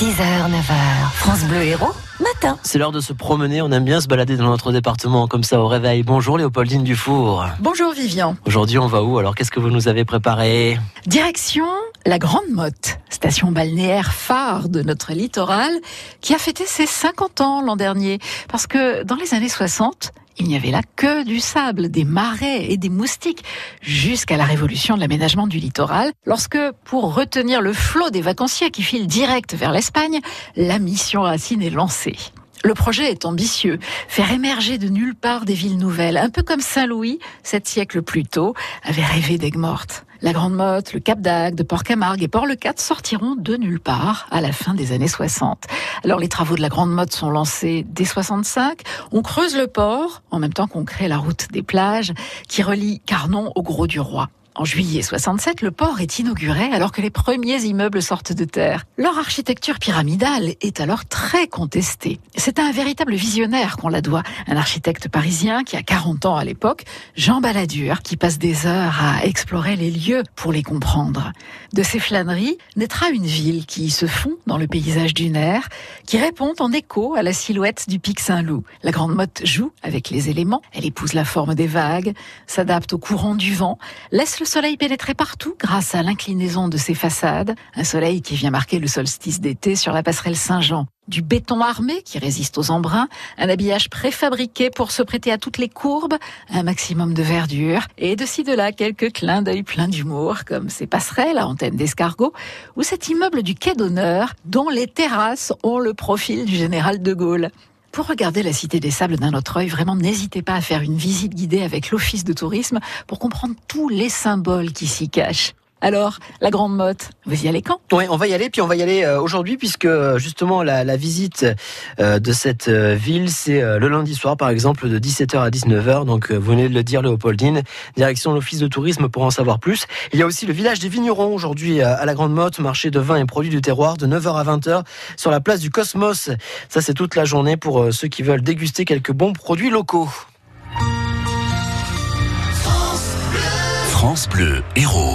6h, 9h, France Bleu Héros, matin. C'est l'heure de se promener, on aime bien se balader dans notre département comme ça au réveil. Bonjour Léopoldine Dufour. Bonjour Vivian. Aujourd'hui on va où Alors? Qu'est-ce que vous nous avez préparé? Direction la Grande Motte, station balnéaire phare de notre littoral, qui a fêté ses 50 ans l'an dernier. Parce que dans les années 60, il n'y avait là que du sable, des marais et des moustiques, jusqu'à la révolution de l'aménagement du littoral, lorsque, pour retenir le flot des vacanciers qui filent direct vers l'Espagne, la mission Racine est lancée. Le projet est ambitieux, faire émerger de nulle part des villes nouvelles, un peu comme Saint-Louis, sept siècles plus tôt, avait rêvé d'Aigues Mortes. La Grande Motte, le Cap d'Agde, Port-Camargue et Port-le-Cat sortiront de nulle part à la fin des années 60. Alors les travaux de la Grande Motte sont lancés dès 65. On creuse le port en même temps qu'on crée la route des plages qui relie Carnon au Gros du Roi. En juillet 67, le port est inauguré alors que les premiers immeubles sortent de terre. Leur architecture pyramidale est alors très contestée. C'est à un véritable visionnaire qu'on la doit, un architecte parisien qui a 40 ans à l'époque, Jean Balladur, qui passe des heures à explorer les lieux pour les comprendre. De ces flâneries naîtra une ville qui se fond dans le paysage dunaire, qui répond en écho à la silhouette du pic Saint-Loup. La Grande Motte joue avec les éléments, elle épouse la forme des vagues, s'adapte au courant du vent, laisse le soleil pénétrer partout grâce à l'inclinaison de ses façades, un soleil qui vient marquer le solstice d'été sur la passerelle Saint-Jean. Du béton armé qui résiste aux embruns, un habillage préfabriqué pour se prêter à toutes les courbes, un maximum de verdure, et de ci de là quelques clins d'œil pleins d'humour, comme ces passerelles à antenne d'escargot, ou cet immeuble du quai d'honneur dont les terrasses ont le profil du général de Gaulle. Pour regarder la Cité des Sables d'un autre œil, vraiment n'hésitez pas à faire une visite guidée avec l'Office de tourisme pour comprendre tous les symboles qui s'y cachent. Alors, la Grande Motte, vous y allez quand? Oui, on va y aller, puis on va y aller euh, aujourd'hui, puisque euh, justement la, la visite euh, de cette ville, c'est le lundi soir, par exemple, de 17h à 19h. Donc, vous venez de le dire, Léopoldine, direction l'Office de tourisme pour en savoir plus. Il y a aussi le village des vignerons aujourd'hui à la Grande Motte, marché de vin et produits du terroir, de 9h à 20h, sur la place du Cosmos. Ça, c'est toute la journée pour ceux qui veulent déguster quelques bons produits locaux. France Bleu Héros.